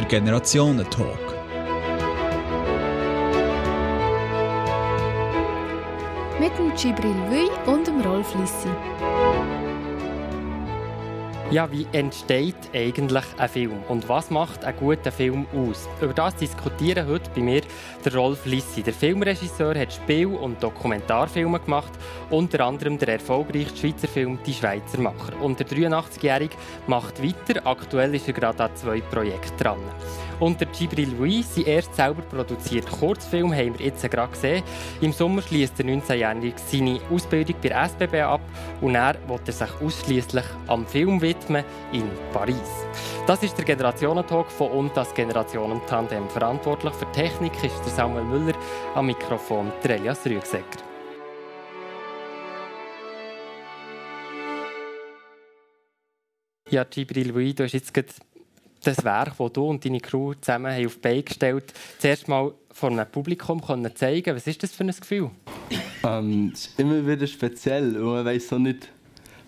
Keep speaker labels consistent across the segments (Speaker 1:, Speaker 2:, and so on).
Speaker 1: der Generationentalk.
Speaker 2: Mit dem Gibril Wui und dem Rolf Lissi.
Speaker 3: Ja, wie entsteht eigentlich ein Film und was macht einen guten Film aus? Über das diskutieren heute bei mir der Rolf Lissi. Der Filmregisseur hat Spiel- und Dokumentarfilme gemacht, unter anderem der erfolgreichste Schweizer Film «Die Schweizer Macher». Und der 83-Jährige macht weiter. Aktuell ist er gerade an zwei Projekten dran. Und der Gibril Louis, sein erst selber produzierter Kurzfilm, haben wir jetzt gerade gesehen. Im Sommer schließt der 19-Jährige seine Ausbildung bei SBB ab und er will er sich ausschließlich am Film widmen in Paris. Das ist der Generationentalk von und das Generationentandem. Verantwortlich für Technik ist der Samuel Müller, am Mikrofon der Elias Rüegsecker. Ja, Gibril Louis, du hast jetzt das Werk, das du und deine Crew zusammen auf die Beine gestellt haben, zuerst mal vor einem Publikum können zeigen Was ist das für ein Gefühl?
Speaker 4: Ähm, es ist immer wieder speziell und man weiß so nicht,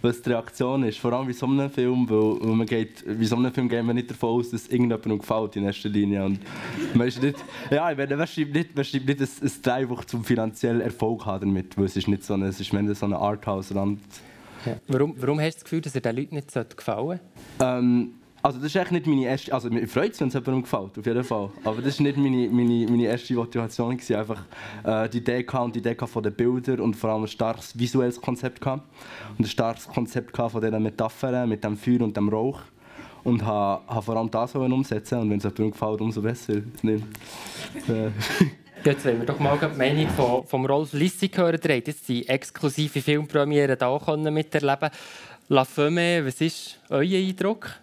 Speaker 4: was die Reaktion ist. Vor allem bei so einem Film, weil, man geht, bei so einem Film geht man nicht davon aus, dass irgendjemandem gefällt in erster Linie. Und man ist nicht, ja, ich meine, man schreibt nicht, man schreibt nicht ein, ein Drehbuch zum finanziellen Erfolg haben damit, weil es ist nicht so eine, es ist mehr so ein Arthouse-Rand.
Speaker 3: Ja. Warum, warum hast du das Gefühl, dass er den Leuten nicht gefallen
Speaker 4: sollte? Ähm, also das ist echt nicht meine erste, also mir freut es, wenn es jemandem gefällt, auf jeden Fall. Aber das war nicht meine, meine, meine erste Motivation, gewesen. einfach äh, die Idee und die Idee von den Bildern und vor allem ein starkes visuelles Konzept gehabt. und ein starkes Konzept von diesen Metaphern mit dem Feuer und dem Rauch und habe, habe vor allem das umsetzen und wenn es jemandem gefällt, umso besser.
Speaker 3: Jetzt wollen wir doch mal die Meinung von, von Rolf Lissi hören. Ihr jetzt die exklusive Filmpremiere hier miterleben La Femme, was ist euer Eindruck?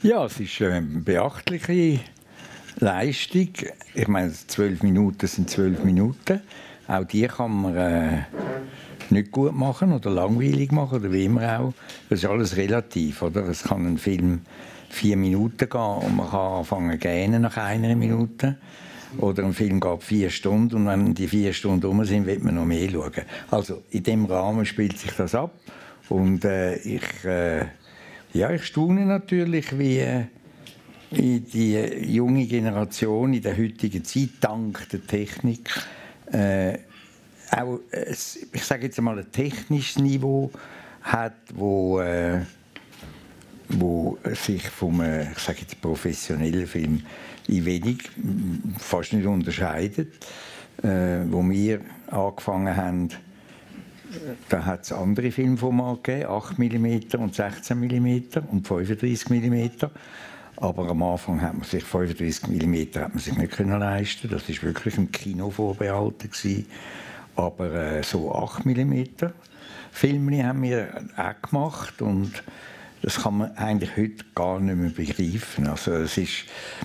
Speaker 5: Ja, es ist eine beachtliche Leistung. Ich meine, zwölf Minuten sind zwölf Minuten. Auch die kann man äh, nicht gut machen oder langweilig machen oder wie immer auch. Das ist alles relativ, oder? Es kann ein Film vier Minuten gehen und man kann anfangen gähnen nach einer Minute. Oder ein Film geht vier Stunden und wenn die vier Stunden um sind, wird man noch mehr schauen. Also in dem Rahmen spielt sich das ab und äh, ich äh, ja, ich staune natürlich, wie, die junge Generation in der heutigen Zeit dank der Technik äh, auch, ich sage jetzt mal, ein technisches Niveau hat, wo, äh, wo sich vom äh, ich sage jetzt, professionellen Film in wenig, fast nicht unterscheidet. Äh, wo wir angefangen haben, da hat es andere Filmformate gegeben, 8 mm und 16 mm und 35 mm. Aber am Anfang hat man sich 35 mm hat man sich nicht können leisten. Das ist wirklich ein Kino vorbehalten gewesen. Aber äh, so 8 mm Filme haben wir auch gemacht und das kann man eigentlich heute gar nicht mehr begreifen. Also es ist,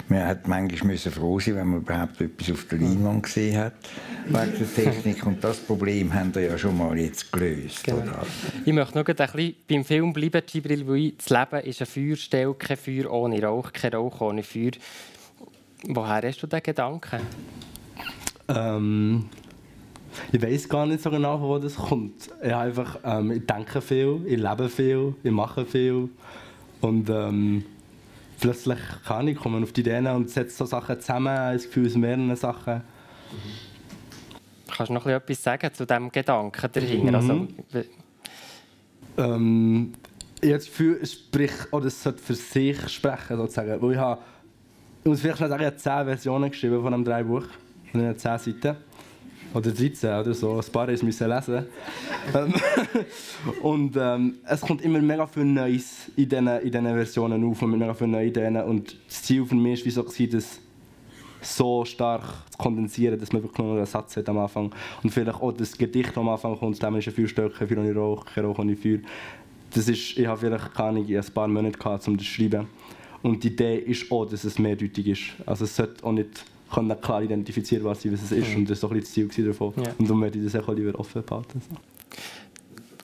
Speaker 5: man hat manchmal froh sein, wenn man überhaupt etwas auf der Leinwand gesehen hat, wegen der Technik. Und das Problem haben wir ja schon mal jetzt gelöst. Genau. Oder?
Speaker 3: Ich möchte noch ein bisschen beim Film bleiben, Gibril, weil das Leben ist eine Feuerstelle, kein Feuer ohne Rauch, kein Rauch ohne Feuer. Woher hast du diesen Gedanken?
Speaker 4: Ähm, ich weiß gar nicht so genau, wo das kommt. Ich, einfach, ähm, ich denke viel, ich lebe viel, ich mache viel. Und ähm, plötzlich kann ich kommen auf die Ideen und setze so Sachen zusammen, das Gefühl aus mehreren Sachen.
Speaker 3: Kannst du noch etwas sagen zu diesem Gedanken dahinter? Mhm. Also,
Speaker 4: ähm, ich habe Gefühl, es, spricht, oder es sollte für sich sprechen, sozusagen. Weil ich, habe, ich muss vielleicht schnell sagen, ich habe zehn Versionen geschrieben von einem drei Buch, von zehn Seiten oder 13 oder so. Ein paar müssen lesen. Ähm, und ähm, es kommt immer mega viel Neues in diesen, in diesen Versionen auf und mega viele neue Ideen. Und das Ziel für mich war so, das so stark zu kondensieren, dass man wirklich nur einen Satz hat am Anfang. Und vielleicht auch das Gedicht am Anfang kommt, dem ist ein Feuerstück, Feuer ohne Rauch, kein Rauch ohne Feuer. Das ist, ich habe vielleicht keine Ahnung, ein paar Monate gehabt, um das zu schreiben. Und die Idee ist auch, dass es mehrdeutig ist. Also es sollte auch nicht können klar identifizieren, was, was es ist. Mhm. Und das war so ein das Ziel davon. Ja. Und darum werde ich das auch lieber offen behalten. So.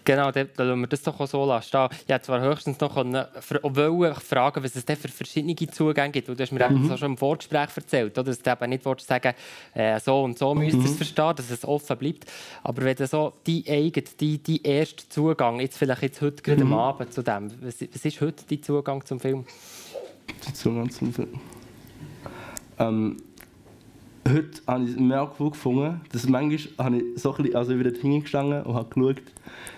Speaker 3: Genau, dann lassen wir das doch auch so lassen. Ich hätte zwar höchstens noch können, fragen, was es denn für verschiedene Zugänge gibt. Du hast mir mhm. schon im Vorgespräch erzählt, oder? dass du eben nicht willst sagen äh, so und so müsst ihr es mhm. verstehen, dass es offen bleibt. Aber wenn du so die eigene, die, die erste Zugang, jetzt vielleicht jetzt heute gerade mhm. am Abend zu dem, was, was ist heute dein Zugang zum Film?
Speaker 4: Die Zugang zum Film. Ähm, heute habe ich cool gefunden, dass manchmal habe ich so ein bisschen, also wieder hingestanden und habe geschaut,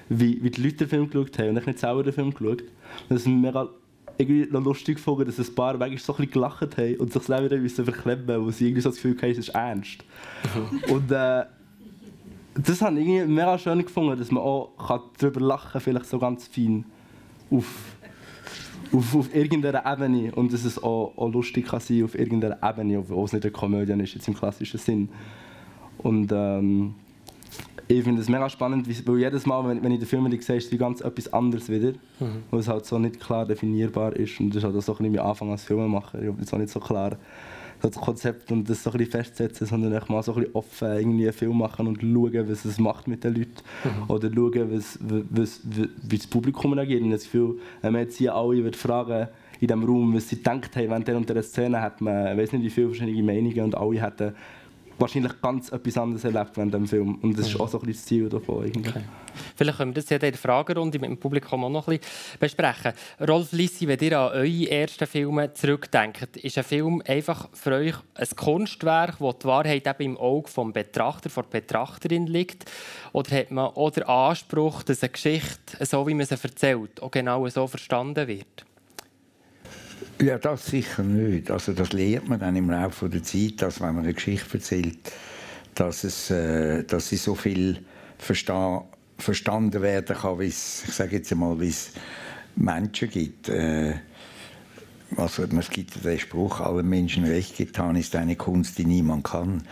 Speaker 4: wie, wie die Leute den Film geschaut haben und ich nicht selber den Film geschaut. Und das ist mega irgendwie noch lustig gefunden, dass ein paar manchmal so ein bisschen gelacht haben und sich selber wieder verklemmen, weil sie irgendwie so das Gefühl haben, es ist ernst. und äh, das habe ich irgendwie mega schön gefunden, dass man auch darüber lachen kann, vielleicht so ganz fein auf, auf, auf irgendeiner Ebene und dass es auch, auch lustig kann sein auf irgendeiner Ebene, obwohl es nicht eine Komödie ist, jetzt im klassischen Sinn. Und ähm, ich finde es mega spannend, weil jedes Mal, wenn, wenn ich den Film sehe, ist es ganz etwas anderes wieder, mhm. weil es halt so nicht klar definierbar ist und das ist halt auch so ein bisschen mein Anfang als Filmemacher, ich habe jetzt auch nicht so klar das Konzept und das so ein bisschen festsetzen, sondern echt mal so ein bisschen offen irgendwie einen Film machen und schauen, was es macht mit den Leuten mhm. oder schauen, was, was, wie das Publikum reagiert. Und das Gefühl, wenn man jetzt hier alle fragen in diesem Raum, was sie gedacht haben, während der und der Szene, hat man, ich weiß nicht, wie viele verschiedene Meinungen und alle hätten wahrscheinlich ganz etwas anderes erlebt während dem Film. Und das ist auch so ein bisschen das Ziel davon. Okay.
Speaker 3: Vielleicht können wir das ja in der Fragerunde mit dem Publikum auch noch ein bisschen besprechen. Rolf Lissi, wenn ihr an eure ersten Filme zurückdenkt, ist ein Film einfach für euch ein Kunstwerk, wo die Wahrheit eben im Auge des Betrachter, der Betrachterin liegt? Oder hat man auch den Anspruch, dass eine Geschichte, so wie man sie erzählt, auch genau so verstanden wird?
Speaker 5: Ja, das sicher nicht. Also das lernt man dann im Laufe der Zeit, dass wenn man eine Geschichte erzählt, dass, es, äh, dass sie so viel versta verstanden werden kann, wie es, ich sage jetzt einmal, wie es Menschen gibt. Äh, also, es gibt den Spruch, allen Menschen recht getan ist eine Kunst, die niemand kann.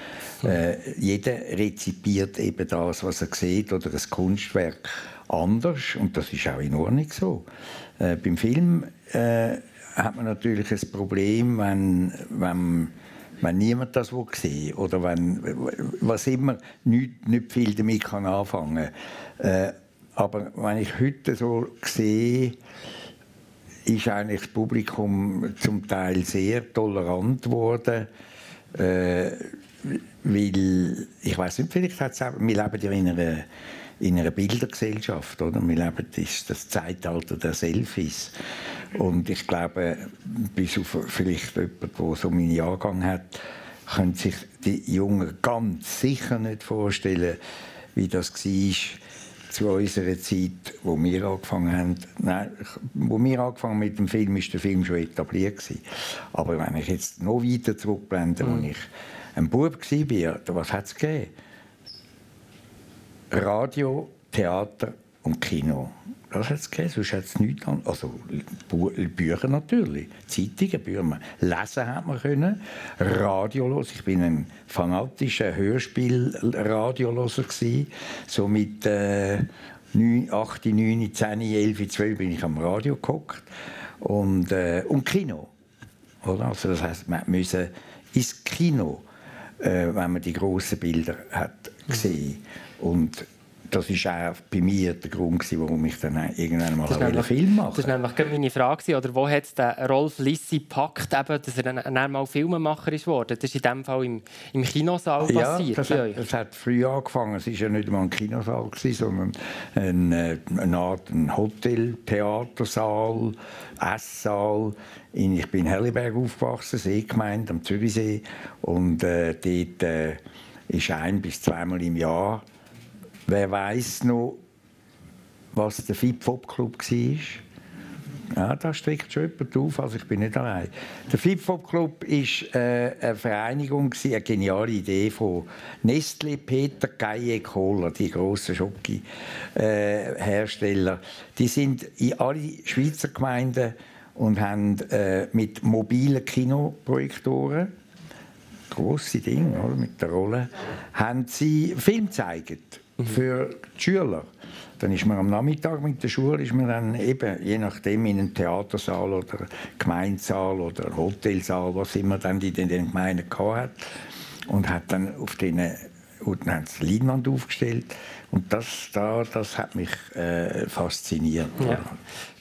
Speaker 5: Äh, jeder rezipiert eben das, was er sieht, oder ein Kunstwerk anders und das ist auch in Ordnung so. Äh, beim Film äh, hat man natürlich ein Problem, wenn, wenn, wenn niemand das sehen oder wenn, was immer, nicht, nicht viel damit kann anfangen. Äh, aber wenn ich heute so sehe, ist eigentlich das Publikum zum Teil sehr tolerant geworden, äh, weil, ich weiß nicht, vielleicht hat es wir leben ja in einer in einer Bildergesellschaft. Oder? Wir leben das, das Zeitalter der Selfies. Und ich glaube, bis auf vielleicht jemand, der so meinen Jahrgang hat, können sich die Jungen ganz sicher nicht vorstellen, wie das war zu unserer Zeit, wo wir angefangen haben. Nein, wo wir angefangen mit dem Film, ist der Film schon etabliert gewesen. Aber wenn ich jetzt noch weiter zurückblende, mhm. als ich ein Bub war, was hat es gegeben? Radio, Theater und Kino. Das hat es gegeben, sonst hat es nichts an. Also Bücher natürlich, Zeitungen, Bücher. Lesen hat man können, Radio hören. Ich bin ein fanatischer Hörspiel-Radioloser So mit äh, 9, 8, 9, 10, 11, 12 bin ich am Radio geguckt. Und, äh, und Kino. Oder? Also das heisst, man musste ins Kino, äh, wenn man die grossen Bilder hat gesehen. Und das war auch bei mir der Grund, warum ich dann irgendwann mal einen Film mache.
Speaker 3: Das war nämlich meine Frage. Oder wo hat es Rolf Lissi gepackt, eben, dass er dann, dann mal Filmemacher ist worden? Das ist in dem Fall im, im Kinosaal
Speaker 5: ja, passiert. Das hat, das hat früh angefangen. Es war ja nicht mal ein Kinosaal, sondern eine, äh, eine Art ein Hotel, Theatersaal, Esssaal. Ich bin in Helliberg aufgewachsen, Seegemeinde am Zürichsee. Und äh, dort äh, ist ein- bis zweimal im Jahr Wer weiß noch, was der FIP-Fop Club war? Ja, da steckt schon jemand auf, also ich bin nicht allein. Der FIP-Fop Club war äh, eine Vereinigung, eine geniale Idee von Nestle, Peter, Gaye, Cola, die grossen Schoki-Hersteller. Äh, die sind in alle Schweizer Gemeinden und haben äh, mit mobilen Kinoprojektoren grosse Dinge oder, mit der Rolle, haben sie Film gezeigt für die Schüler. Dann ist man am Nachmittag mit der Schule ist man dann eben, je nachdem, in einem Theatersaal oder Gemeinsaal oder Hotelsaal, was immer dann die in den Gemeinden hat und hat dann auf den und dann hat Leinwand aufgestellt und das, da, das hat mich äh, fasziniert. Ja.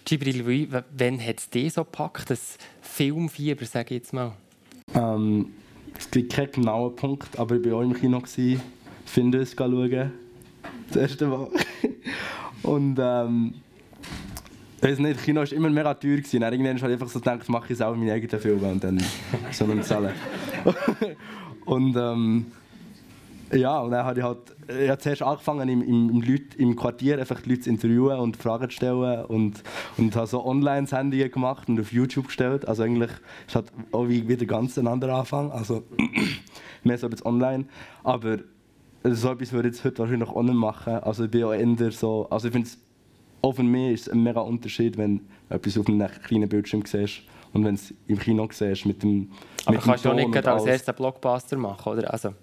Speaker 3: Gibril Louis, wann hat es dich so gepackt, das Filmfieber, sage ich jetzt mal?
Speaker 4: Ähm, es gibt keinen genauen Punkt, aber ich war auch im Kino, finde es, schauen das erste Mal. Und ähm, Ich weiß nicht, Kino war immer mega teuer. Gewesen. Dann irgendwann habe ich einfach so gedacht, mache ich selber meine eigenen Filme und dann so einen zahlen. und ähm, ja, und dann habe ich halt ich habe zuerst angefangen, im, im, im, Leute, im Quartier einfach die Leute zu interviewen und Fragen zu stellen und, und habe so Online-Sendungen gemacht und auf YouTube gestellt. Also eigentlich ist halt auch wieder ganz ein anderer Anfang, also mehr so jetzt online. Aber so etwas würde ich jetzt heute wahrscheinlich auch nicht machen. Also ich bin auch eher so, also ich finde es, auch für mich ist es ein mega Unterschied, wenn du etwas auf einem kleinen Bildschirm siehst und wenn du es im Kino siehst mit dem
Speaker 3: Aber mit kannst du auch nicht als erster Blockbuster machen, oder? Also.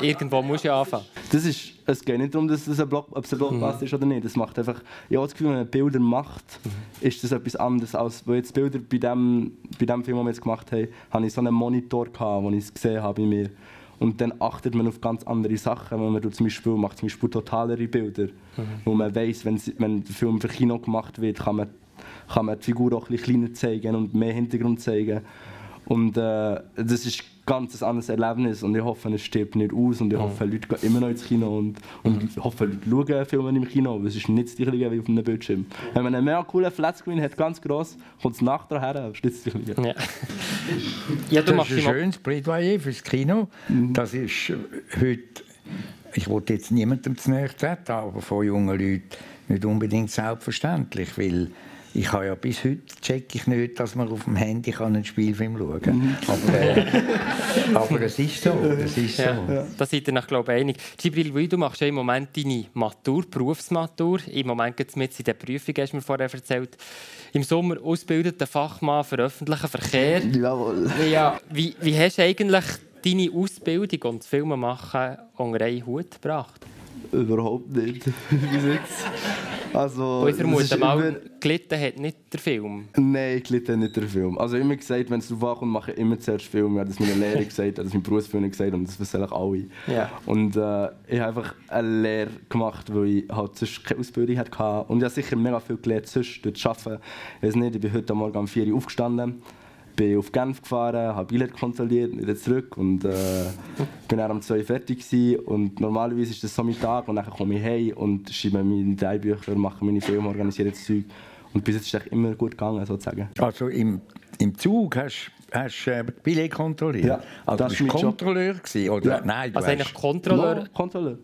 Speaker 3: Irgendwo muss ja anfangen.
Speaker 4: Das ist, es geht nicht darum, dass es ein, Block, ob es ein Blockbuster mhm. ist oder nicht. Das macht einfach, ich habe das Gefühl, wenn man Bilder macht, mhm. ist das etwas anderes. Als weil jetzt Bilder bei dem, bei dem Film, den wir jetzt gemacht haben, hatte ich so einen Monitor, gehabt, wo ich es gesehen habe bei mir. Und dann achtet man auf ganz andere Sachen. Wenn man zum Beispiel macht zum Beispiel totalere Bilder, mhm. wo man weiß, wenn, wenn der Film für Kino gemacht wird, kann man, kann man die Figur auch ein bisschen kleiner zeigen und mehr Hintergrund zeigen. Und äh, das ist ganz anderes Erlebnis und ich hoffe, es stirbt nicht aus und ich mhm. hoffe, Leute gehen immer noch ins Kino und, und ich hoffe, Leute schauen Filme im Kino, aber es ist nicht das gleiche wie auf einem Bildschirm. Wenn man einen mega coolen Flatscreen hat, ganz gross, kommt es nachher her, aber es ist nicht das gleiche. Ja.
Speaker 5: ja, du das ist ein schönes Plädoyer fürs Kino. Mhm. Das ist heute, ich wollte jetzt niemandem zu nahe treten, aber von jungen Leuten nicht unbedingt selbstverständlich, weil ich habe ja bis heute check ich nicht, dass man auf dem Handy kann einen Spielfilm schauen kann. Mhm. Aber, äh, aber es ist so. Es ist
Speaker 3: ja, so. Ja. Da seid ihr nach, glaube ich, einig. Gibril, du machst ja im Moment deine Matur, Berufsmatur. Im Moment geht es mit in der Prüfung, hast du mir vorher erzählt. Im Sommer ausgebildeter Fachmann für öffentlichen Verkehr.
Speaker 4: Jawohl.
Speaker 3: Ja, wie, wie hast du eigentlich deine Ausbildung und das Filmemachen unter einen Hut gebracht?
Speaker 4: Überhaupt nicht.
Speaker 3: Also, ich vermute mal, immer... gelitten hat nicht der Film.
Speaker 4: Nein, gelitten hat nicht der Film. Also immer gesagt, wenn es darauf ankommt, mache ich immer zuerst Film. Ich habe das meine Lehre gesagt, das meine Berufsführer gesagt und das wissen auch alle.
Speaker 3: Yeah.
Speaker 4: Und äh, ich habe einfach eine Lehre gemacht, weil ich halt sonst keine Ausbildung hatte. Und ich habe sicher mega viel gelernt, sonst durch Arbeiten. Ich weiß nicht, ich bin heute Morgen um 4 Uhr aufgestanden bin auf Genf gefahren, habe Billett kontrolliert, wieder zurück und äh, bin dann um 2 fertig gewesen. und normalerweise ist das so mein Tag und dann komme ich heim und schreibe meine Drehbücher, mache meine Filme, organisiere das Zeug und bis jetzt ist es immer gut gegangen sozusagen.
Speaker 5: Also im, im Zug hast hast äh, Billett kontrolliert?
Speaker 4: Ja,
Speaker 5: also das du warst Kontrolleur gewesen, oder?
Speaker 3: Ja. Nein, du also eigentlich Kontrolleur?
Speaker 4: No, Kontrolleur.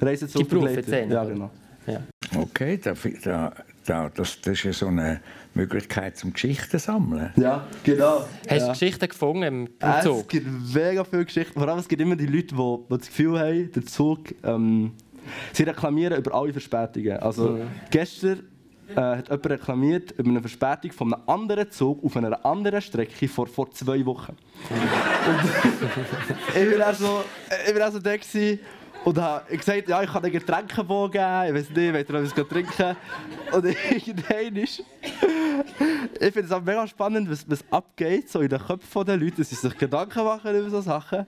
Speaker 4: Reisezugleiter. Ja, genau.
Speaker 3: Ja.
Speaker 5: Okay, da, da, da, das, das ist ja so eine Möglichkeit zum Geschichten sammeln.
Speaker 4: Ja, genau.
Speaker 3: Hast
Speaker 4: du
Speaker 3: ja. Geschichten gefunden im,
Speaker 4: im Zug? Es gibt mega viele Geschichten. Vor allem es gibt immer die Leute, die, die das Gefühl haben, der Zug... Ähm, sie reklamieren über alle Verspätungen. Also mhm. gestern äh, hat jemand reklamiert über eine Verspätung von einem anderen Zug auf einer anderen Strecke vor, vor zwei Wochen. Und ich war auch so, ich war auch so da und habe gesagt, ja, ich kann dir Getränke geben, ich weiß nicht, wollt ihr etwas trinken? Und irgendwann ist... ich finde es auch mega spannend, was, was abgeht so in den Köpfen der Leute, dass sie sich Gedanken machen über solche Sachen.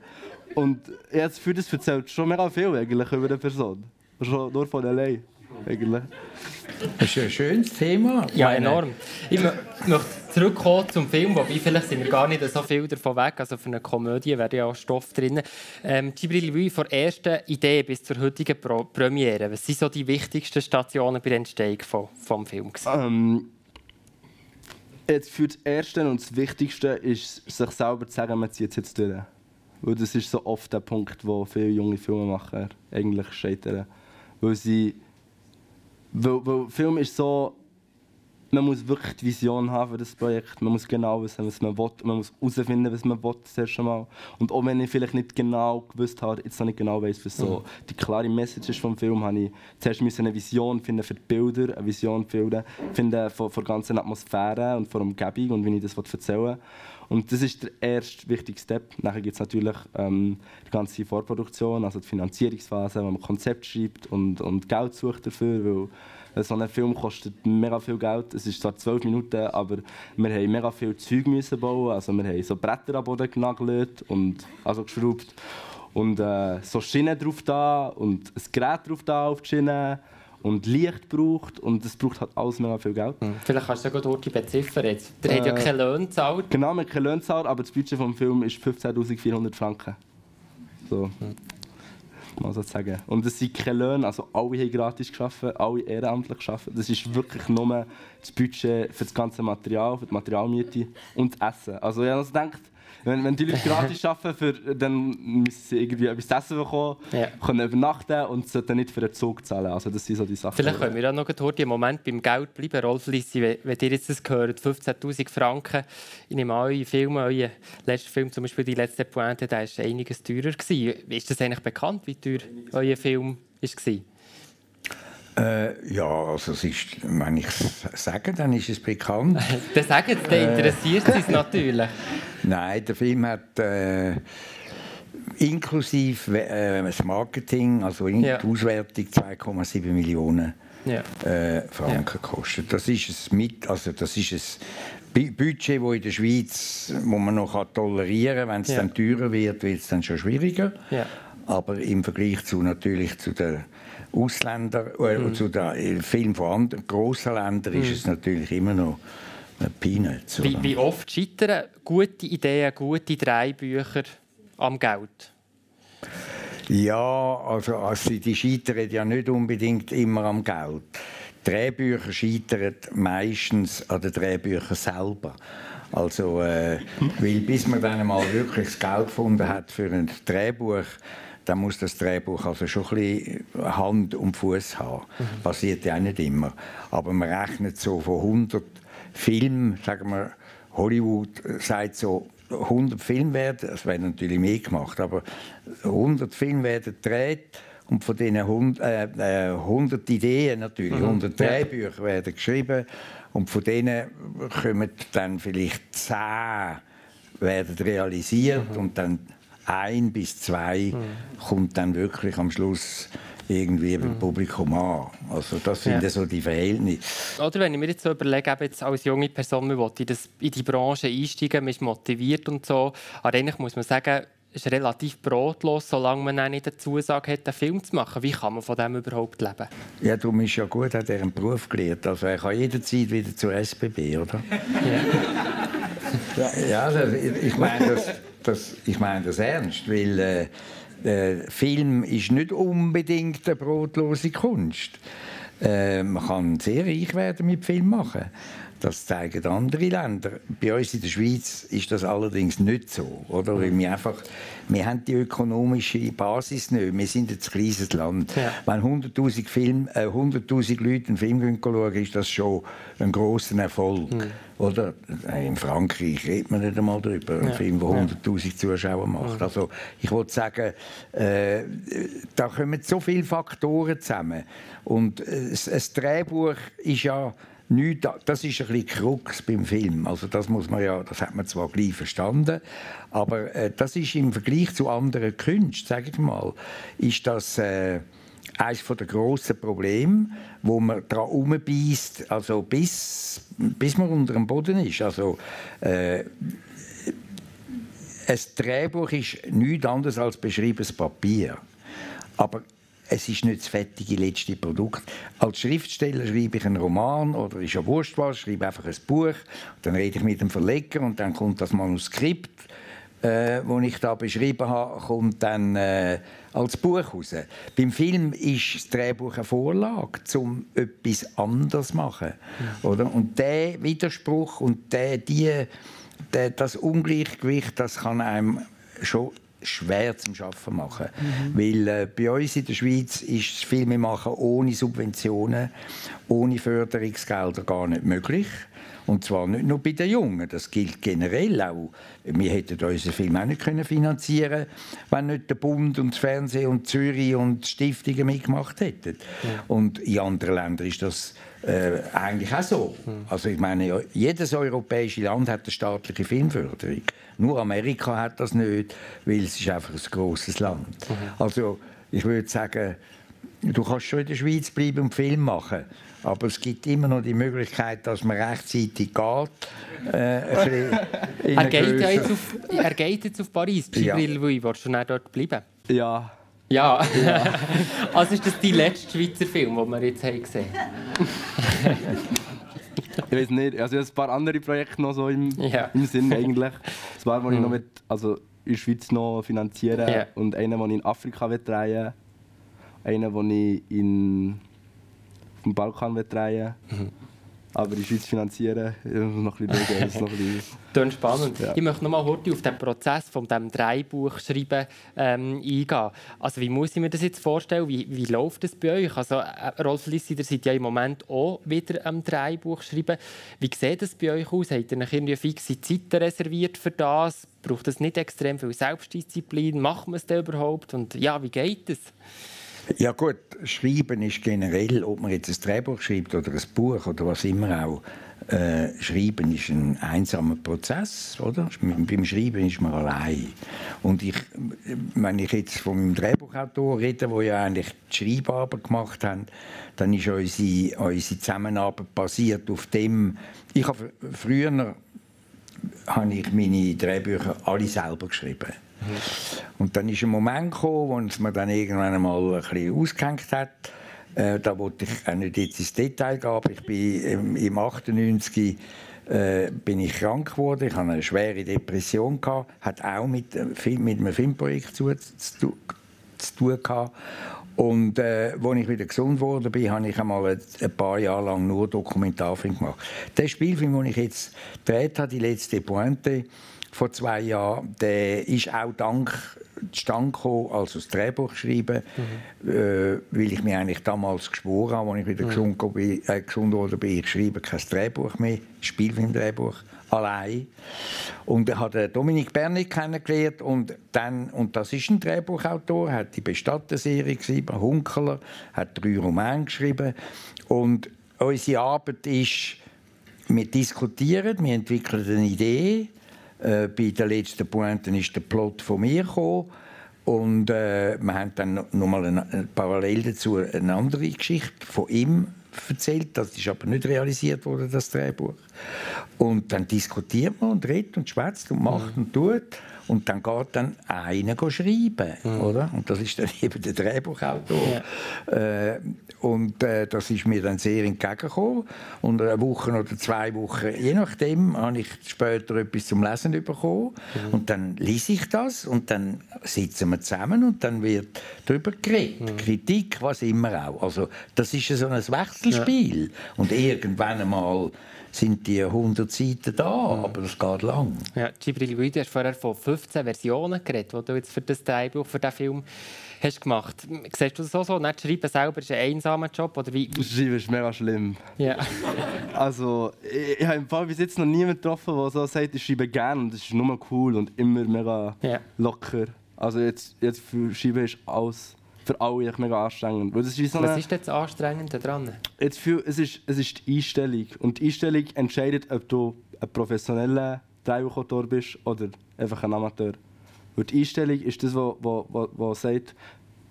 Speaker 4: Und ich habe das Gefühl, das erzählt schon mega viel eigentlich über eine Person. Schon nur von allein eigentlich.
Speaker 5: Das ist ein schönes Thema.
Speaker 3: Ja, enorm. Ich möchte zurückkommen zum Film, wobei vielleicht sind wir gar nicht so viel davon weg. Also für eine Komödie wäre ja auch Stoff drin. Ähm, Gibril Wui, von der ersten Idee bis zur heutigen Pro Premiere, was sind so die wichtigsten Stationen bei der Entstehung vom, vom Film?
Speaker 4: Ähm, jetzt für das Erste und das Wichtigste ist, sich selber zu sagen, man zieht es jetzt durch. Weil das ist so oft der Punkt, wo viele junge Filmemacher eigentlich scheitern. Weil sie weil, weil Film ist so, man muss wirklich die Vision haben für das Projekt. Man muss genau wissen, was man will. Man muss herausfinden, was man will, das erste Mal. Und auch wenn ich vielleicht nicht genau gewusst habe, jetzt noch nicht genau weiß, was so mhm. die klare Message ist vom Film, habe ich zuerst eine Vision finden für die Bilder, eine Vision finden, finden von der ganzen Atmosphäre und von der Umgebung und wie ich das erzählen will. Und das ist der erste wichtige Step. Nachher gibt es natürlich ähm, die ganze Vorproduktion, also die Finanzierungsphase, wo man Konzept schreibt und, und Geld sucht dafür, weil so ein Film kostet mega viel Geld. Es ist zwar zwölf Minuten, aber wir haben mega viel Zeug müssen bauen. Also wir haben so Bretter am Boden genagelt und also geschraubt und äh, so Schienen drauf da und ein Gerät drauf da auf die Schiene und Licht braucht und es braucht halt alles mega viel Geld.
Speaker 3: Hm. Vielleicht kannst du ja gut beziffern jetzt. Der äh, hat ja keine Löhne gezahlt.
Speaker 4: Genau, wir haben keine Löhne gezahlt, aber das Budget des Films ist 15'400 Franken. So. Hm. mal so sagen. Und es sind keine Löhne, also alle haben gratis gearbeitet, alle ehrenamtlich gearbeitet. Das ist wirklich nur das Budget für das ganze Material, für die Materialmiete und das Essen. Also ich habe also gedacht, wenn, wenn die Leute gratis arbeiten, für, dann müssen sie irgendwie etwas essen bekommen,
Speaker 3: Ja.
Speaker 4: können übernachten und sollten nicht für den Zug zahlen. Also das sind so die Sachen.
Speaker 3: Vielleicht können wir auch noch heute im Moment beim Geld bleiben. Rolf Lissi, wenn ihr jetzt das hört, 15'000 Franken, ich nehme an, eure Filme, euer letzter Film, zum Beispiel «Die letzte Pointe», der war einiges teurer. Gewesen. Ist das eigentlich bekannt, wie teuer euer Film war?
Speaker 5: Äh, ja, also es ist, wenn ich es sage, dann ist es bekannt.
Speaker 3: Dann sagen Sie, dann interessiert es uns natürlich.
Speaker 5: Nein, der Film hat äh, inklusive äh, das Marketing, also in
Speaker 3: Ja.
Speaker 5: die Auswertung 2,7 Millionen
Speaker 3: Ja.
Speaker 5: äh, Franken gekostet. Das ist es mit, also das ist es Bu- Budget, das in der Schweiz, wo man noch tolerieren, kann. Wenn es
Speaker 3: Ja.
Speaker 5: dann teurer wird, wird es dann schon schwieriger. Aber im Vergleich zu natürlich zu den Ausländern äh,
Speaker 3: Mhm.
Speaker 5: zu den äh, Filmen von anderen grossen Ländern ist es natürlich immer noch ein Peanuts.
Speaker 3: Wie, wie oft scheitern gute Ideen, gute Drei-Bücher am Geld?
Speaker 5: Ja, also, also die scheitern ja nicht unbedingt immer am Geld. Drehbücher scheitern meistens an den Drehbüchern selber. Also, äh, weil bis man dann mal wirklich das Geld gefunden hat für ein Drehbuch, dann muss das Drehbuch also schon ein bisschen Hand und Fuß haben. Passiert ja auch nicht immer. Aber man rechnet so von 100 Filmen, sagen wir, Hollywood sagt so, 100 Filme werden, es werden natürlich mehr gemacht, aber 100 Filme werden gedreht und von diesen 100, äh, äh, 100 Ideen natürlich, 100 Drehbücher werden geschrieben und von denen kommen dann vielleicht 10 werden realisiert und dann ein bis zwei kommt dann wirklich am Schluss irgendwie beim Publikum an. Also das sind
Speaker 3: Ja.
Speaker 5: so die Verhältnisse.
Speaker 3: Oder wenn ich mir jetzt so überlege, jetzt als junge Person, man will in, das, in die Branche einsteigen, man ist motiviert und so, aber eigentlich muss man sagen, es ist relativ brotlos, solange man nicht eine Zusage hat, einen Film zu machen. Wie kann man von dem überhaupt leben?
Speaker 5: Ja, darum ist ja gut, hat er einen Beruf gelernt. Also er kann jederzeit wieder zur SBB, oder? Ja, ja das, ich meine das, das, ich meine das ernst, weil äh, äh, Film ist nicht unbedingt eine brotlose Kunst. Äh, man kann sehr reich werden mit Film machen. Das zeigen andere Länder. Bei uns in der Schweiz ist das allerdings nicht so, oder? Weil wir einfach, wir haben die ökonomische Basis nicht. Wir sind ein kleines Land.
Speaker 3: Ja.
Speaker 5: Wenn 100'000 Film, äh, 100'000 Leute einen Film schauen, ist das schon ein grosser Erfolg, oder? Äh, In Frankreich redet man nicht einmal darüber, einen
Speaker 3: Ja.
Speaker 5: Film, der 100'000 Zuschauer macht. Also ich wollte sagen, äh, da kommen so viele Faktoren zusammen. Und äh, ein Drehbuch ist ja nichts, das ist ein bisschen Krux beim Film. Also das muss man ja, das hat man zwar gleich verstanden, aber äh, das ist im Vergleich zu anderen Künsten, sage ich mal, ist das äh, eines der grossen Probleme, wo man daran rumbeißt, also bis, bis man unter dem Boden ist. Also äh, ein Drehbuch ist nichts anderes als beschriebenes Papier. Aber es ist nicht das fertige letzte Produkt. Als Schriftsteller schreibe ich einen Roman oder ist ja wurscht was, schreibe einfach ein Buch, dann rede ich mit dem Verleger und dann kommt das Manuskript, äh, wo ich da beschrieben habe, kommt dann äh, als Buch raus. Beim Film ist das Drehbuch eine Vorlage, um etwas anderes zu machen. Oder? Und der Widerspruch und der, die, der, das Ungleichgewicht, das kann einem schon schwer zum Schaffen machen, weil äh, bei uns in der Schweiz ist das Filmemachen ohne Subventionen, ohne Förderungsgelder gar nicht möglich. Und zwar nicht nur bei den Jungen, das gilt generell auch. Wir hätten unseren Film auch nicht können finanzieren wenn nicht der Bund und das Fernsehen und Zürich und die Stiftungen mitgemacht hätten. Und in anderen Ländern ist das äh, eigentlich auch so. Also ich meine, jedes europäische Land hat eine staatliche Filmförderung. Nur Amerika hat das nicht, weil es ist einfach ein grosses Land. Also ich würde sagen, du kannst schon in der Schweiz bleiben und Film machen, aber es gibt immer noch die Möglichkeit, dass man rechtzeitig geht. Äh, ein bisschen in
Speaker 3: Er geht, ja jetzt auf, er geht jetzt auf Paris,
Speaker 5: Ja.
Speaker 3: Gibril Louis. Willst du dann dort bleiben?
Speaker 4: Ja,
Speaker 3: Ja. also ist das dein letzter Schweizer Film, den wir jetzt haben gesehen
Speaker 4: ich weiß nicht. Also ich habe ein paar andere Projekte noch so im,
Speaker 3: Ja.
Speaker 4: im Sinn eigentlich. Ein paar, die ich noch mit, also in der Schweiz noch finanzieren
Speaker 3: Ja.
Speaker 4: und einen, den ich in Afrika will drehen einen, den ich in, auf dem Balkan drehen
Speaker 3: Mhm.
Speaker 4: Aber der Schweiz finanzieren, noch ein bisschen schauen, ist noch ein bisschen...
Speaker 3: Klingt spannend.
Speaker 4: Ja.
Speaker 3: Ich möchte noch mal kurz auf den Prozess von dem Dreibuch schreiben ähm, eingehen. Also wie muss ich mir das jetzt vorstellen? Wie, wie läuft das bei euch? Also äh, Rolf Lissi, ihr seid ja im Moment auch wieder am Dreibuch schreiben. Wie sieht das bei euch aus? Habt ihr euch irgendwie fixe Zeiten reserviert für das? Braucht das nicht extrem viel Selbstdisziplin? Macht man es denn überhaupt? Und ja, wie geht es?
Speaker 5: Ja gut, Schreiben ist generell, ob man jetzt ein Drehbuch schreibt oder ein Buch oder was immer auch, äh, Schreiben ist ein einsamer Prozess, oder? Beim Schreiben ist man allein. Und ich, wenn ich jetzt von meinem Drehbuchautor rede, wo ja eigentlich die Schreibarbeit gemacht haben, dann ist unsere, unsere Zusammenarbeit basiert auf dem, ich habe früher habe ich meine Drehbücher alle selber geschrieben. Und dann ist ein Moment gekommen, wo es mir dann irgendwann einmal ein bisschen ausgehängt hat. Äh, da wollte ich auch nicht jetzt ins Detail gehen, aber ich bin im, im 98 äh, bin ich krank geworden. Ich hatte eine schwere Depression gehabt, hat auch mit, äh, mit einem Filmprojekt zu, zu, zu tun gehabt. Und äh, als ich wieder gesund bin, habe ich einmal ein, ein paar Jahre lang nur Dokumentarfilm gemacht. Der Spielfilm, den ich jetzt gedreht habe, die letzte Pointe vor zwei Jahren, der ist auch dank zustande gekommen, also das Drehbuch schreiben, äh, weil ich mir eigentlich damals geschworen habe, als ich wieder gesund, bin, äh, gesund wurde, bin, ich schreibe kein Drehbuch mehr, Spielfilmdrehbuch allein. Und er hat Dominik Bernig kennengelernt und dann, und das ist ein Drehbuchautor, hat die Bestatterserie geschrieben, Hunkeler, hat drei Romane geschrieben und unsere Arbeit ist, wir diskutieren, wir entwickeln eine Idee. Äh, bei der letzten Pointe ist der Plot von mir gekommen. Und äh, wir haben dann noch mal eine, eine, parallel dazu eine andere Geschichte von ihm erzählt. Das ist aber nicht realisiert worden, das Drehbuch. Und dann diskutiert man und redet und schwätzt und macht und tut. Und dann geht dann einer schreiben, oder? Und das ist dann eben der Drehbuchautor. Äh, und äh, das ist mir dann sehr entgegengekommen. Und eine Woche oder zwei Wochen, je nachdem, habe ich später etwas zum Lesen bekommen. Und dann lese ich das und dann sitzen wir zusammen und dann wird darüber geredet. Kritik, was immer auch. Also das ist so ein Wechselspiel. Und irgendwann einmal sind die 100 Seiten da, aber das geht lang.
Speaker 3: Ja, Gibril du hast vorher von 15 Versionen geredet, die du jetzt für das Drehbuch, für diesen Film hast gemacht. Siehst du das auch so? Nicht schreiben selber ist ein einsamer Job? Oder wie?
Speaker 4: Das Schreiben ist mega schlimm.
Speaker 3: Ja.
Speaker 4: Also, ich, ich habe im Fall bis jetzt noch niemanden getroffen, der so sagt, ich schreibe gerne und das ist nur cool und immer mega
Speaker 3: Ja.
Speaker 4: locker. Also jetzt, jetzt für Schreiben ist alles für alle echt mega anstrengend. Weil das ist so
Speaker 3: Was
Speaker 4: eine,
Speaker 3: ist denn das Anstrengende daran?
Speaker 4: jetzt für, es, ist, es ist die Einstellung. Und die Einstellung entscheidet, ob du ein professioneller Drehbuchautor bist oder einfach ein Amateur. Weil die Einstellung ist das, was wo, wo, wo sagt,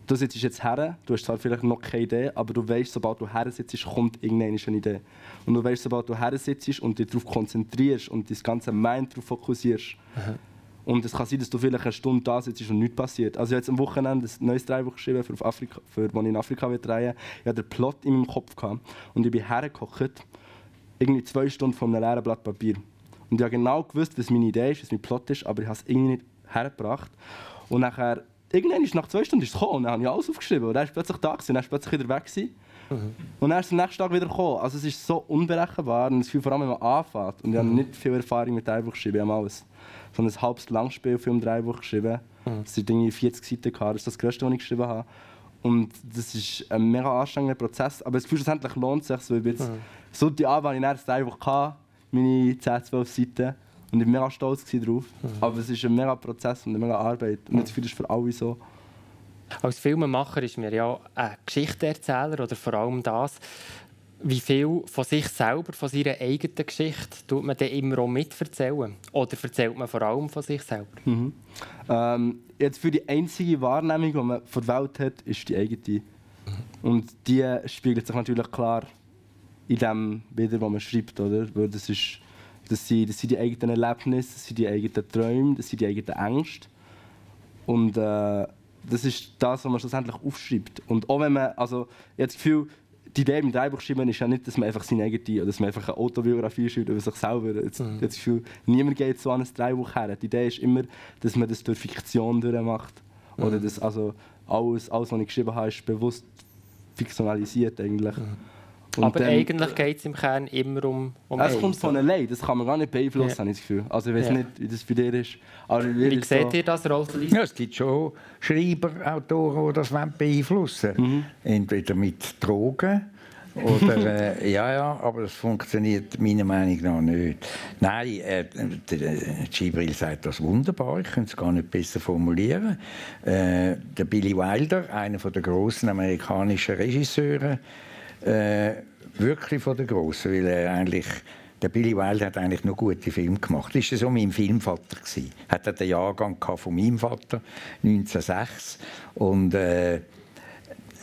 Speaker 4: du sitzt jetzt her, du hast zwar vielleicht noch keine Idee, aber du weißt, sobald du her sitzt, kommt irgendeine eine Idee. Und du weißt, sobald du her sitzt und dich darauf konzentrierst und dein ganze Mind darauf fokussierst, und es kann sein, dass du vielleicht eine Stunde da sitzt und nichts passiert. Also jetzt am Wochenende ein neues Drehbuch geschrieben, für, Afrika, für ich in Afrika will drehen Ich hatte den Plot in meinem Kopf gehabt, und ich bin hergekocht, irgendwie zwei Stunden von einem leeren Blatt Papier. Und ich habe genau gewusst, was meine Idee ist, was mein Plot ist, aber ich habe es irgendwie nicht hergebracht. Und nachher, irgendwann ist nach zwei Stunden ist es gekommen, und dann habe ich alles aufgeschrieben. Und dann ist plötzlich da, gewesen, und dann ist plötzlich wieder weg. Gewesen. Und dann ist es am nächsten Tag wieder gekommen. Also es ist so unberechenbar und das Gefühl, vor allem, wenn man anfängt. Und ich habe nicht viel Erfahrung mit Drehbuch geschrieben, ich habe ein, so ein halbes Langspielfilm Drehbuch geschrieben. Das sind irgendwie 40 Seiten gehabt. Das ist das Größte, was ich geschrieben habe. Und das ist ein mega anstrengender Prozess. Aber Gefühl, schlussendlich lohnt es sich. So, ich jetzt, so die Abend hatte ich dann das Drehbuch, gehabt, meine 10, 12 Seiten. Und ich war mega stolz darauf. Aber es ist ein mega Prozess und eine mega Arbeit. Und das Gefühl ist für alle so.
Speaker 3: Als Filmemacher ist mir ja ein Geschichtenerzähler oder vor allem das, wie viel von sich selber, von seiner eigenen Geschichte, tut man dann immer auch miterzählen? Oder erzählt man vor allem von sich selber?
Speaker 4: Mhm. Ähm, jetzt für die einzige Wahrnehmung, die man von der Welt hat, ist die eigene. Und die spiegelt sich natürlich klar in dem wieder, was man schreibt, oder? Weil das, ist, das, sind, das sind die eigenen Erlebnisse, das sind die eigenen Träume, das sind die eigenen Ängste. Und äh, das ist das, was man schlussendlich aufschreibt. Und auch wenn man, also ich das Gefühl, die Idee mit Drehbuch schreiben ist ja nicht, dass man einfach seine eigene, oder dass man einfach eine Autobiografie schreibt über sich selber. Jetzt,
Speaker 3: Mhm.
Speaker 4: das Gefühl, niemand geht so an ein Drehbuch her. Die Idee ist immer, dass man das durch Fiktion durchmacht. Oder
Speaker 3: Mhm.
Speaker 4: das, also, alles, alles, was ich geschrieben habe, ist bewusst fiktionalisiert eigentlich.
Speaker 3: Mhm. Aber dann, eigentlich geht es im Kern immer um, um
Speaker 4: Es kommt von allein, das kann man gar nicht beeinflussen, ja. habe ich das Gefühl. Also ich weiß ja. nicht, wie das für dich ist.
Speaker 3: Aber wie seht so ihr das, Rolf
Speaker 5: Ja, es gibt schon Schreiber, Autoren, die das beeinflussen wollen. Mhm. Entweder mit Drogen oder, äh, ja, ja, aber das funktioniert meiner Meinung nach nicht. Nein, äh, der Gibril sagt das wunderbar, ich könnte es gar nicht besser formulieren. Äh, der Billy Wilder, einer der großen amerikanischen Regisseure, äh, wirklich von der Grossen, weil er eigentlich der Billy Wilder hat eigentlich nur gute Filme gemacht. Das war so mein Filmvater. Gewesen. Hat er den Jahrgang von meinem Vater, 1906. Und äh,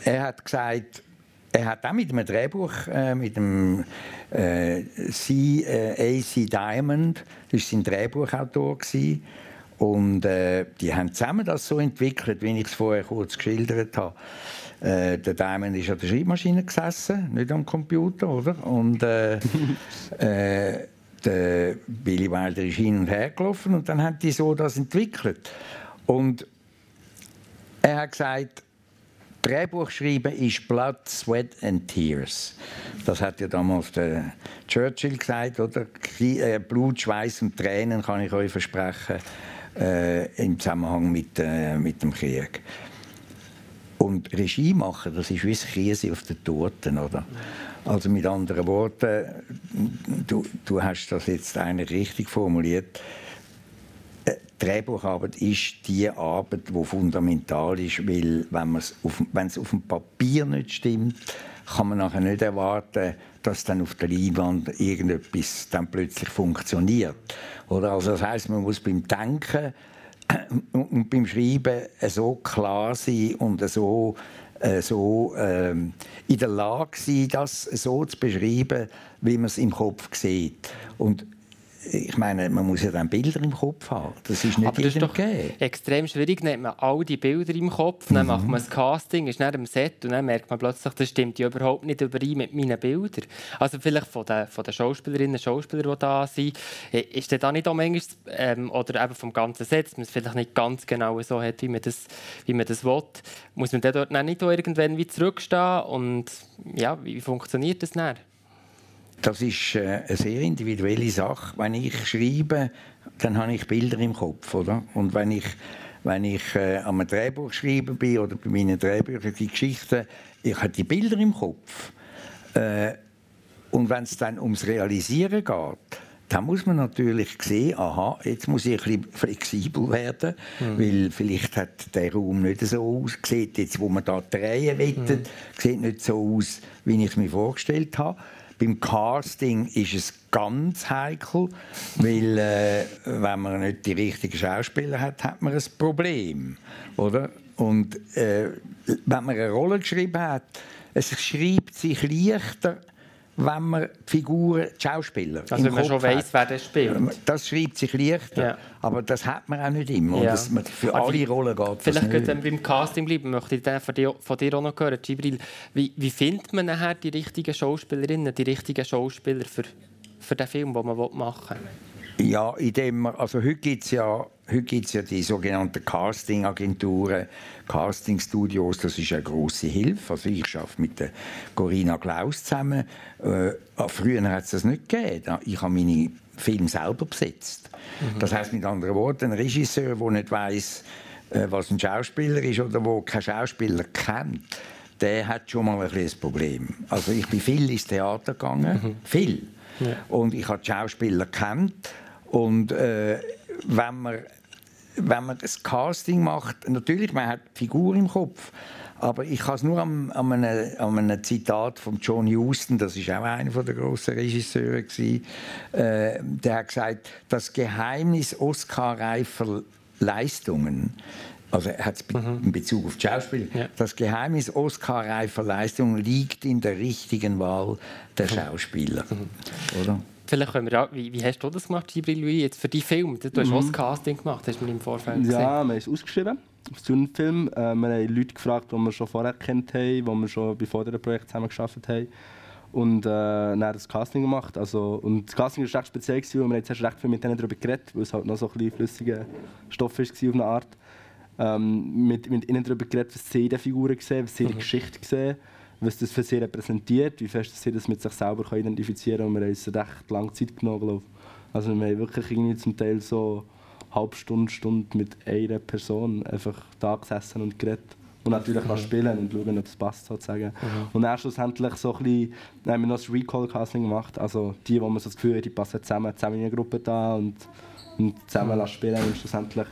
Speaker 5: er hat gesagt, er hat auch mit einem Drehbuch, äh, mit dem äh, C, äh, A.C. Diamond, das war sein Drehbuchautor, gewesen. und äh, die haben zusammen das so entwickelt, wie ich es vorher kurz geschildert habe. Äh, der Diamond ist an der Schreibmaschine gesessen, nicht am Computer, oder? Und äh, äh, der Billy Wilder ist hin und her gelaufen und dann haben die so das entwickelt. Und er hat gesagt, Drehbuch schreiben ist Blood, Sweat and Tears. Das hat ja damals der Churchill gesagt, oder? Äh, Blut, Schweiß und Tränen kann ich euch versprechen äh, im Zusammenhang mit, äh, mit dem Krieg. Und Regie machen, das ist wie das Käse auf den Torten, oder? Also mit anderen Worten, du, du hast das jetzt eigentlich richtig formuliert. Äh, Drehbucharbeit ist die Arbeit, die fundamental ist, weil wenn es auf, auf dem Papier nicht stimmt, kann man nachher nicht erwarten, dass dann auf der Leinwand irgendetwas dann plötzlich funktioniert. Oder also das heißt, man muss beim Denken und beim Schreiben so klar sein und so, äh, so ähm, in der Lage sein, das so zu beschreiben, wie man es im Kopf sieht. Und ich meine, man muss ja dann Bilder im Kopf haben. Das ist nicht
Speaker 3: Aber das ist doch gegeben. extrem schwierig. Dann hat man all die Bilder im Kopf, dann mhm. macht man das Casting, ist dann im Set und dann merkt man plötzlich, das stimmt ja überhaupt nicht überein mit meinen Bildern. Also vielleicht von den, von den Schauspielerinnen und Schauspielern, die da sind, ist das da nicht auch manchmal, ähm, oder eben vom ganzen Set, dass man es vielleicht nicht ganz genau so hat, wie man das, wie man das will, muss man dann dort nicht irgendwann wie zurückstehen und ja, wie funktioniert das dann?
Speaker 5: Das ist äh, eine sehr individuelle Sache. Wenn ich schreibe, dann habe ich Bilder im Kopf, oder? Und wenn ich, wenn ich äh, an einem Drehbuch schreiben bin oder bei meinen Drehbüchern die Geschichten, ich habe die Bilder im Kopf. Äh, und wenn es dann ums Realisieren geht, dann muss man natürlich sehen, aha, jetzt muss ich ein bisschen flexibel werden, mhm. weil vielleicht hat der Raum nicht so aus, sieht jetzt, wo man da drehen will, mhm. sieht nicht so aus, wie ich es mir vorgestellt habe. Beim Casting ist es ganz heikel, weil äh, wenn man nicht die richtigen Schauspieler hat, hat man ein Problem, oder? Und äh, wenn man eine Rolle geschrieben hat, es schreibt sich leichter wenn man die Figuren, die Schauspieler
Speaker 3: Also wenn man schon weiß, wer das spielt.
Speaker 5: Das schreibt sich leichter, ja. aber das hat man auch nicht immer. Ja. Das, für aber alle Rollen geht
Speaker 3: Vielleicht geht es beim Casting bleiben, möchte ich von dir, von dir auch noch hören, Gibril. Wie, wie findet man nachher die richtigen Schauspielerinnen, die richtigen Schauspieler für, für den Film, den man machen will?
Speaker 5: Ja, indem man, also heute gibt es ja Heute ja die sogenannten Casting-Agenturen, Casting-Studios, das ist eine große Hilfe. Also ich arbeite mit der Corinna Klaus zusammen. Äh, früher hat es das nicht gegeben. Ich habe meine Filme selber besetzt. Mhm. Das heißt mit anderen Worten, ein Regisseur, der nicht weiß, äh, was ein Schauspieler ist oder der keinen Schauspieler kennt, der hat schon mal ein kleines Problem. Also ich bin viel ins Theater gegangen, mhm. viel. Ja. Und ich habe die Schauspieler kennt und äh, wenn man wenn man das Casting macht, natürlich, man hat die Figur im Kopf, aber ich kann es nur an, an, einem, an, einem, Zitat von John Huston, das ist auch einer der grossen Regisseure gewesen, äh, der hat gesagt, das Geheimnis Oscar-reifer Leistungen also er hat es mhm. in Bezug auf die Schauspiel. Ja. Das Geheimnis Oscar-reifer Leistungen liegt in der richtigen Wahl der mhm. Schauspieler. Mhm.
Speaker 3: Oder? Vielleicht können wir ja, wie, wie hast du das gemacht, Gibril Louis, jetzt für die Film? Du hast mhm. auch das Casting gemacht, hast du mir im Vorfeld
Speaker 4: gesehen? Ja, wir haben es ausgeschrieben auf einen Film. Äh, wir haben Leute gefragt, die wir schon vorher kennt haben, die wir schon bevor dem Projekt zusammen geschafft haben. Und äh, dann das Casting gemacht. Also, und das Casting war recht speziell, weil wir jetzt recht viel mit denen darüber geredet weil es halt noch so ein bisschen flüssiger Stoff war auf eine Art. ähm, mit, mit ihnen darüber geredet, was sie in den Figuren sehen, was sie in der mhm. Geschichte sehen, was das für sie repräsentiert, wie fest sie das mit sich selber identifizieren können. Und wir haben uns recht lange Zeit genommen, glaube Also wir haben wirklich irgendwie zum Teil so eine halbe Stunde, Stunde mit einer Person einfach da gesessen und geredet. Und natürlich mhm. spielen und schauen, ob es passt. Sozusagen. Mhm. Und dann schlussendlich so ein bisschen, haben wir noch das Recall-Casting gemacht. Also die, wo man so das Gefühl hat, die passen zusammen, zusammen in einer Gruppe da und, und zusammen mhm. spielen. Und schlussendlich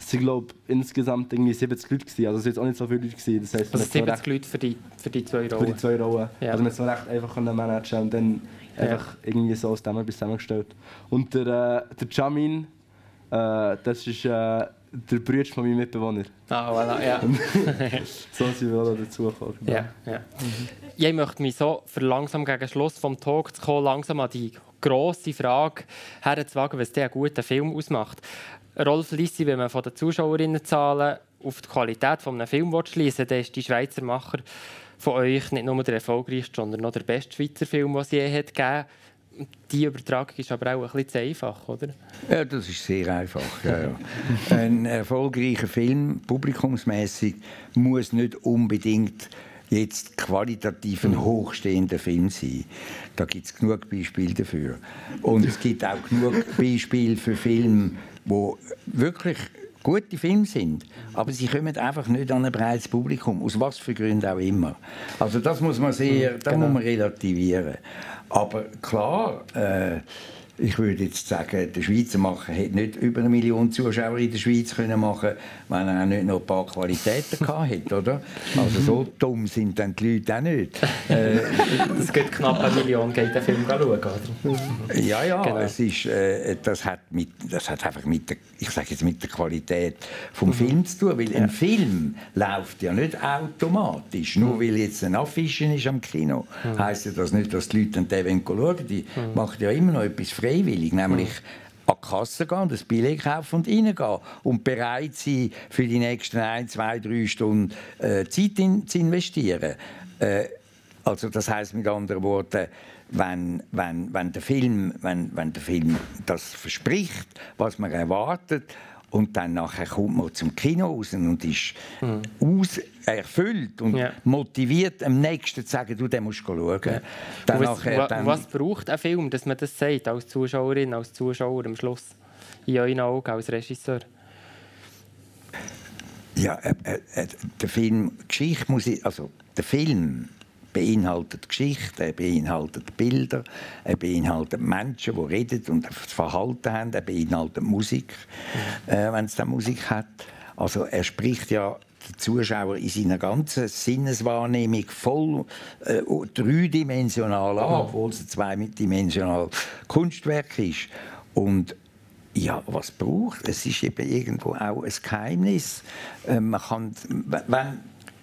Speaker 4: es waren glaube insgesamt irgendwie 70 Leute. Gewesen. Also es waren jetzt auch nicht so viele Leute. Gewesen.
Speaker 3: Das heisst, also 70 Leute für die, für die zwei Rollen?
Speaker 4: Für die zwei Rollen. Ja. Also man so recht einfach managen und dann ja. einfach irgendwie so aus dem etwas zusammengestellt. Und der, äh, der Jamin, äh, das ist... Äh, der Bruder von meinem Mitbewohner.
Speaker 3: Ah, voilà, ja.
Speaker 4: so sind wir auch dazu gekommen.
Speaker 3: Ja, ja. Mhm. Ich möchte mich so für langsam gegen Schluss vom Talk zu kommen, langsam an die grosse Frage herzuwagen, was der einen guten Film ausmacht. Rolf Lissi, wenn man von den Zuschauerinnenzahlen auf die Qualität eines Films schließen dann ist die Schweizer Macher von euch nicht nur der erfolgreichste, sondern noch der beste Schweizer Film, den es je hat gegeben die Übertragung ist aber auch ein bisschen zu einfach, oder?
Speaker 5: Ja, das ist sehr einfach. Ja. Ein erfolgreicher Film, publikumsmäßig, muss nicht unbedingt jetzt qualitativ ein hochstehender Film sein. Da gibt es genug Beispiele dafür. Und es gibt auch genug Beispiele für Filme, die wirklich gute Filme sind, aber sie kommen einfach nicht an ein breites Publikum, aus was für Gründen auch immer. Also das muss man sehr, das genau. muss man relativieren. Aber klar, äh, ich würde jetzt sagen, der Schweizer Macher hätte nicht über eine Million Zuschauer in der Schweiz können machen wenn er auch nicht noch ein paar Qualitäten gehabt hätte, oder? Also so dumm sind dann die Leute auch nicht.
Speaker 3: Äh, es geht knapp eine Million, geht den Film schauen, oder?
Speaker 5: Ja, ja, genau. es ist, äh, das, hat mit, das hat einfach mit der, ich sage jetzt mit der Qualität vom mhm. Film zu tun, weil ja. ein Film läuft ja nicht automatisch. Nur mhm. weil jetzt ein Affische ist am Kino, mhm. heisst ja das nicht, dass die Leute den schauen. Die mhm. machen ja immer noch etwas freiwillig, nämlich an die Kasse gehen, das Billett kaufen und reingehen. Und bereit sein, für die nächsten ein, zwei, drei Stunden äh, Zeit in, zu investieren. Äh, also das heißt mit anderen Worten, wenn, wenn, wenn, der Film, wenn, wenn der Film das verspricht, was man erwartet, und dann nachher kommt man zum Kino raus und ist mhm. aus, erfüllt und ja. motiviert, am nächsten zu sagen, du, den musst du schauen. Ja.
Speaker 3: Dann was, nachher, dann was braucht ein Film, dass man das sagt, als Zuschauerin, als Zuschauer am Schluss? In euren Augen, als Regisseur?
Speaker 5: Ja, äh, äh, der Film, Geschichte muss ich, also der Film beinhaltet Geschichte, er beinhaltet Bilder, er beinhaltet Menschen, die reden und das Verhalten haben, er beinhaltet Musik, mhm. äh, wenn es dann Musik hat. Also er spricht ja die Zuschauer in seiner ganzen Sinneswahrnehmung voll äh, dreidimensional an, mhm. obwohl es ein zweidimensional Kunstwerk ist. Und ja, was braucht? Es ist eben irgendwo auch ein Geheimnis. Äh, man kann, wenn,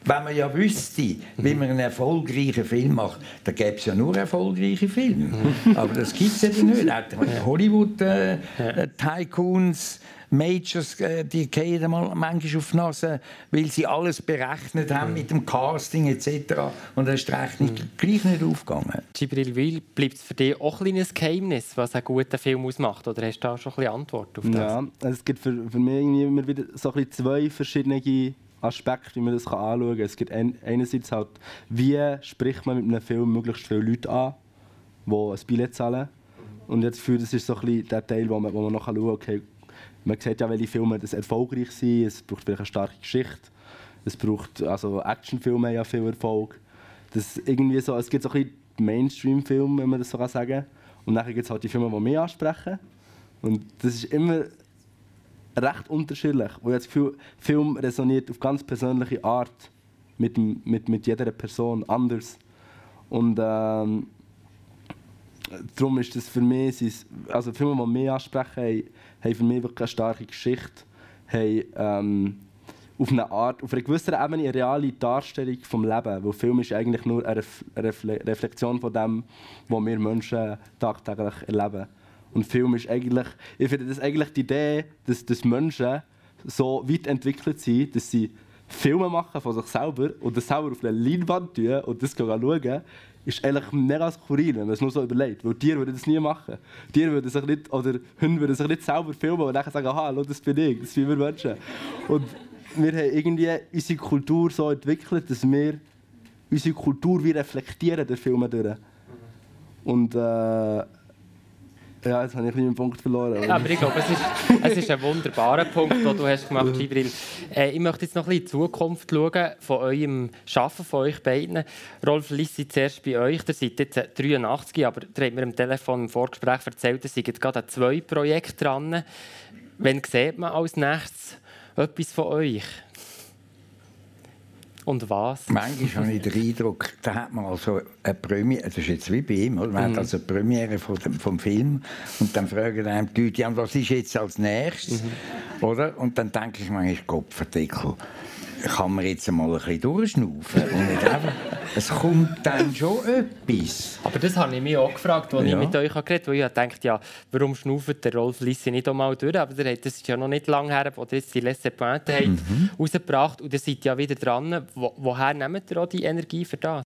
Speaker 5: wenn man ja wüsste, wie man einen erfolgreichen Film macht, dann gäbe es ja nur erfolgreiche Filme. Aber das gibt es eben nicht. Auch Hollywood-Tycoons, äh, Majors, äh, die gehen mal manchmal auf die Nase, weil sie alles berechnet haben mit dem Casting etc. Und dann ist die Rechnung gleich nicht aufgegangen.
Speaker 3: Gibril Will, bleibt es für dich auch ein kleines Geheimnis, was einen guten Film ausmacht? Oder hast du da schon ein bisschen Antwort auf das?
Speaker 4: Ja, es gibt für, für mich irgendwie immer wieder so ein zwei verschiedene Aspekte, wie man das anschauen kann. Es gibt einerseits halt, wie spricht man mit einem Film möglichst viele Leute an, die ein Billett zahlen. Und jetzt für das ist so ein bisschen der Teil, wo man, wo man noch schauen kann, okay, man sieht ja, welche Filme das erfolgreich sind. Es braucht vielleicht eine starke Geschichte. Es braucht, also Actionfilme ja viel Erfolg. Das irgendwie so, es gibt so ein bisschen Mainstream-Filme, wenn man das so sagen kann. Und dann gibt es halt die Filme, die mich ansprechen. Und das ist immer recht unterschiedlich. Wo ich das Gefühl, Film resoniert auf ganz persönliche Art mit, mit, mit jeder Person anders. Und ähm, darum ist das für mich, also Filme, die mich ansprechen, haben, haben für mich wirklich eine starke Geschichte, haben ähm, auf eine Art, auf einer gewissen Ebene eine reale Darstellung vom Leben, weil Film ist eigentlich nur eine Reflexion von dem, was wir Menschen tagtäglich erleben. Und Film ist eigentlich, ich finde das eigentlich die Idee, dass, dass Menschen so weit entwickelt sind, dass sie Filme machen von sich selber und das selber auf eine Leinwand tun und das schauen, ist eigentlich mega skurril, wenn man es nur so überlegt. Weil Tiere würden das nie machen. Tiere würden sich nicht, oder Hunde würden sich nicht selber filmen und dann sagen, aha, das bin ich, das sind wir Menschen. Und wir haben irgendwie unsere Kultur so entwickelt, dass wir unsere Kultur wie reflektieren durch Filme durch. Und äh, ja, jetzt habe ich einen Punkt verloren.
Speaker 3: Aber, aber ich glaube, es ist, es ist ein wunderbarer Punkt, den du hast gemacht hast, Gibril. Äh, ich möchte jetzt noch ein bisschen in die Zukunft schauen, von eurem Arbeiten, von euch beiden. Rolf Lissi, zuerst bei euch. Ihr seid jetzt 83, aber ihr habt mir am Telefon im Vorgespräch erzählt, ihr seid gerade an zwei Projekten dran. Wann sieht man als nächstes etwas von euch? Und was?
Speaker 5: Manchmal habe ich den Eindruck, da hat man also eine Premiere, das ist jetzt wie bei ihm, oder? man mhm. hat also eine Premiere vom, vom Film und dann fragen einem die Leute, ja, was ist jetzt als nächstes? Mhm. Oder? Und dann denke ich manchmal, Gott, Verdeckel kann man jetzt mal ein bisschen durchschnaufen. Es kommt dann schon etwas.
Speaker 3: Aber das habe ich mich auch gefragt, als ja. ich mit euch geredet habe. Ich dachte, ja, warum schnauft der Rolf Lissi nicht einmal durch? Aber hat, das ist ja noch nicht lange her, wo ihr jetzt die letzte Pointe mhm. rausgebracht Und ihr seid ja wieder dran. Wo, woher nehmt ihr auch die Energie für das?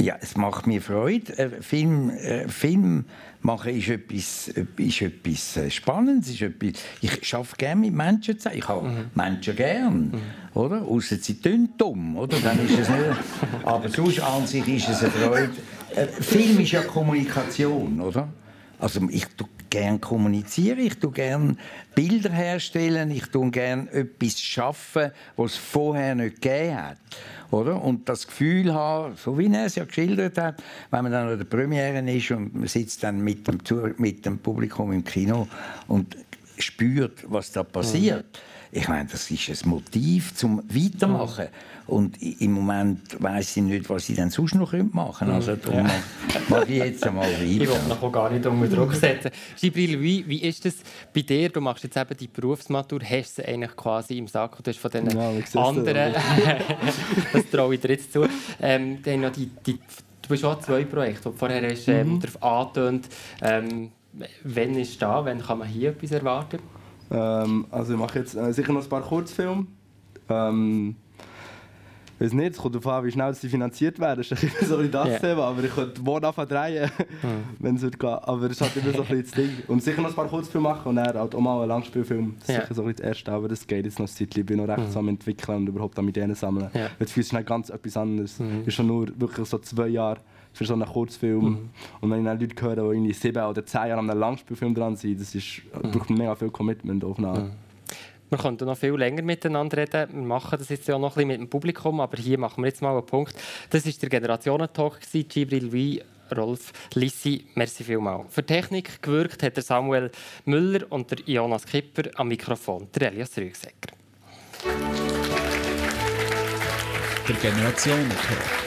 Speaker 5: Ja, es macht mir Freude. Äh, Film, äh, Film machen ist etwas, ist etwas äh, Spannendes. Ist etwas, ich arbeite gerne mit Menschen zusammen. Ich habe mhm. Menschen gern, mhm. oder? Außer sie tun dumm, oder? Dann ist es nicht. Aber sonst an sich ist es eine Freude. Äh, Film ist ja Kommunikation, oder? Also ich gerne kommunizieren, ich tue gerne Bilder herstellen, ich tue gerne etwas schaffen, was es vorher nicht gegeben hat. Oder? Und das Gefühl haben, so wie er es ja geschildert hat, wenn man dann an der Premiere ist und man sitzt dann mit dem, mit dem Publikum im Kino und spürt, was da passiert. Mhm ich meine, das ist ein Motiv zum Weitermachen. Und im Moment weiß ich nicht, was ich dann sonst noch machen könnte. Also darum ja. mache ich jetzt einmal weiter. Ich
Speaker 3: will noch gar nicht unter Druck setzen. Gibril, wie, wie ist das bei dir? Du machst jetzt eben die Berufsmatur, hast du eigentlich quasi im Sack und du hast von den ja, anderen, das traue ich dir jetzt zu, ähm, dann noch die, die, du bist auch zwei Projekte, vorher hast, ähm, mhm. darauf angetönt. Ähm, wann ist da? Wann kann man hier etwas erwarten?
Speaker 4: Ähm, also ich mache jetzt äh, sicher noch ein paar Kurzfilme. Ähm, weiß nicht, es kommt darauf an, wie schnell sie finanziert werden. Das ist so ein das yeah. Thema, aber ich könnte morgen anfangen drehen, wenn es geht. Aber es ist halt immer so ein bisschen das Ding. Und sicher noch ein paar Kurzfilme machen und dann halt auch mal einen Langspielfilm. Das ist yeah. sicher so ein das Erste, aber das geht jetzt noch ein Zeit. Ich bin noch recht mhm. am entwickeln und überhaupt an Ideen sammeln. Yeah. Weil es ist nicht ganz etwas anderes. Mhm. ist schon nur wirklich so zwei Jahre für so einen Kurzfilm. Mhm. Und wenn ich dann Leute höre, die irgendwie sieben oder zehn Jahre an einem Langspielfilm dran sind, das ist, mhm. braucht mega viel Commitment aufnehmen. Mhm.
Speaker 3: Wir könnten noch viel länger miteinander reden. Wir machen das jetzt ja noch ein bisschen mit dem Publikum, aber hier machen wir jetzt mal einen Punkt. Das war der Generationentalk, Gibril Wie, Rolf Lissi, merci vielmals. Für Technik gewirkt hat der Samuel Müller und der Jonas Kipper am Mikrofon, der Elias Rügsecker. Der Generationentalk.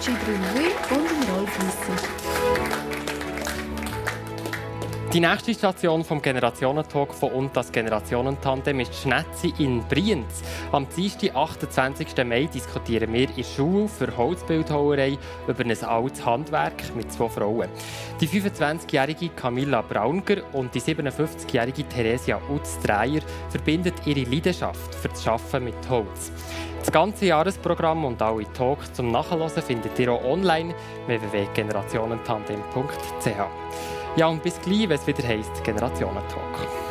Speaker 3: Gibril Louis und Rolf Lissi. Die nächste Station vom Generationentalk von und das Generationentandem ist Schnetzi in Brienz. Am Dienstag, 28. Mai, diskutieren wir in Schule für Holzbildhauerei über ein altes Handwerk mit zwei Frauen. Die 25-jährige Camilla Braunger und die 57-jährige Theresia Utz-Dreyer verbinden ihre Leidenschaft für das Arbeiten mit Holz. Das ganze Jahresprogramm und alle Talks zum Nachhören findet ihr auch online www.generationentandem.ch. Ja, und bis gleich, wenn es wieder heisst Generationentalk.